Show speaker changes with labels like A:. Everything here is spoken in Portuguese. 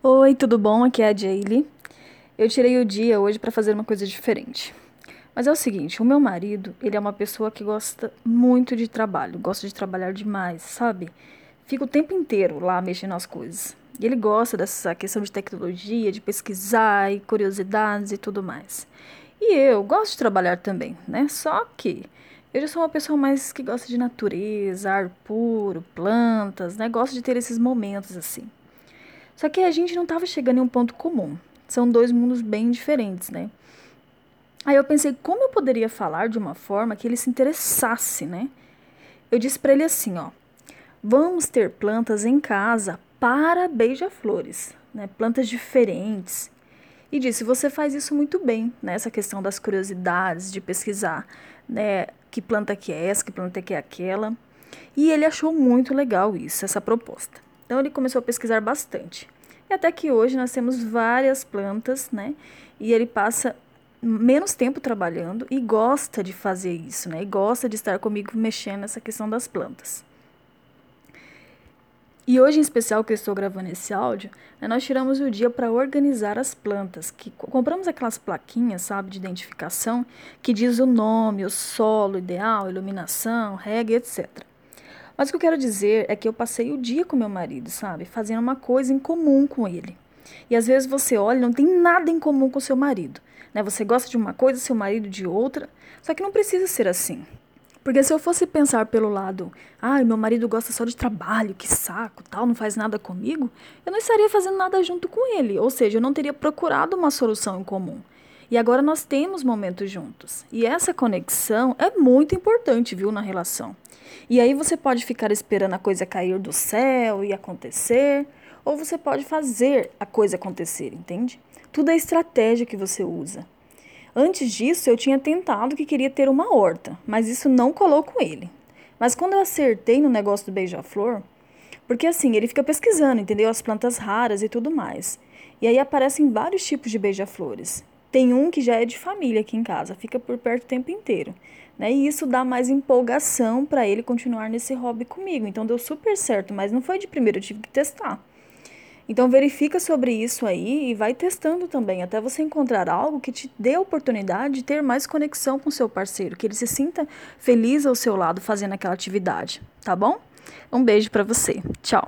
A: Oi, tudo bom? Aqui é a Jaylee. Eu tirei o dia hoje para fazer uma coisa diferente. Mas é o seguinte, o meu marido, ele é uma pessoa que gosta muito de trabalho, gosta de trabalhar demais, sabe? Fica o tempo inteiro lá mexendo nas coisas. E ele gosta dessa questão de tecnologia, de pesquisar e curiosidades e tudo mais. E eu gosto de trabalhar também, né? Só que eu já sou uma pessoa mais que gosta de natureza, ar puro, plantas, né? Gosto de ter esses momentos assim. Só que a gente não estava chegando em um ponto comum. São dois mundos bem diferentes, né? Aí eu pensei como eu poderia falar de uma forma que ele se interessasse, né? Eu disse para ele assim, ó: "Vamos ter plantas em casa para beija-flores, né? Plantas diferentes." E disse: "Você faz isso muito bem, né? Essa questão das curiosidades, de pesquisar, né, que planta que é essa, que planta que é aquela." E ele achou muito legal isso, essa proposta. Então ele começou a pesquisar bastante. E até que hoje nós temos várias plantas, né? E ele passa menos tempo trabalhando e gosta de fazer isso, né? E gosta de estar comigo mexendo nessa questão das plantas. E hoje, em especial, que eu estou gravando esse áudio, né, nós tiramos o dia para organizar as plantas. Que compramos aquelas plaquinhas, sabe, de identificação, que diz o nome, o solo ideal, iluminação, regra, etc. Mas o que eu quero dizer é que eu passei o dia com meu marido, sabe, fazendo uma coisa em comum com ele. E às vezes você olha, não tem nada em comum com seu marido. Né? Você gosta de uma coisa, seu marido de outra. Só que não precisa ser assim. Porque se eu fosse pensar pelo lado, ah, meu marido gosta só de trabalho, que saco, tal, não faz nada comigo, eu não estaria fazendo nada junto com ele, ou seja, eu não teria procurado uma solução em comum. E agora nós temos momentos juntos. E essa conexão é muito importante, viu, na relação. E aí você pode ficar esperando a coisa cair do céu e acontecer, ou você pode fazer a coisa acontecer, entende? Tudo é estratégia que você usa. Antes disso, eu tinha tentado que queria ter uma horta, mas isso não colou com ele. Mas quando eu acertei no negócio do beija-flor, porque assim, ele fica pesquisando, entendeu? As plantas raras e tudo mais. E aí aparecem vários tipos de beija-flores. Tem um que já é de família aqui em casa, fica por perto o tempo inteiro. Né? E isso dá mais empolgação para ele continuar nesse hobby comigo. Então deu super certo, mas não foi de primeiro, eu tive que testar. Então verifica sobre isso aí e vai testando também, até você encontrar algo que te dê a oportunidade de ter mais conexão com seu parceiro, que ele se sinta feliz ao seu lado fazendo aquela atividade, tá bom? Um beijo para você. Tchau.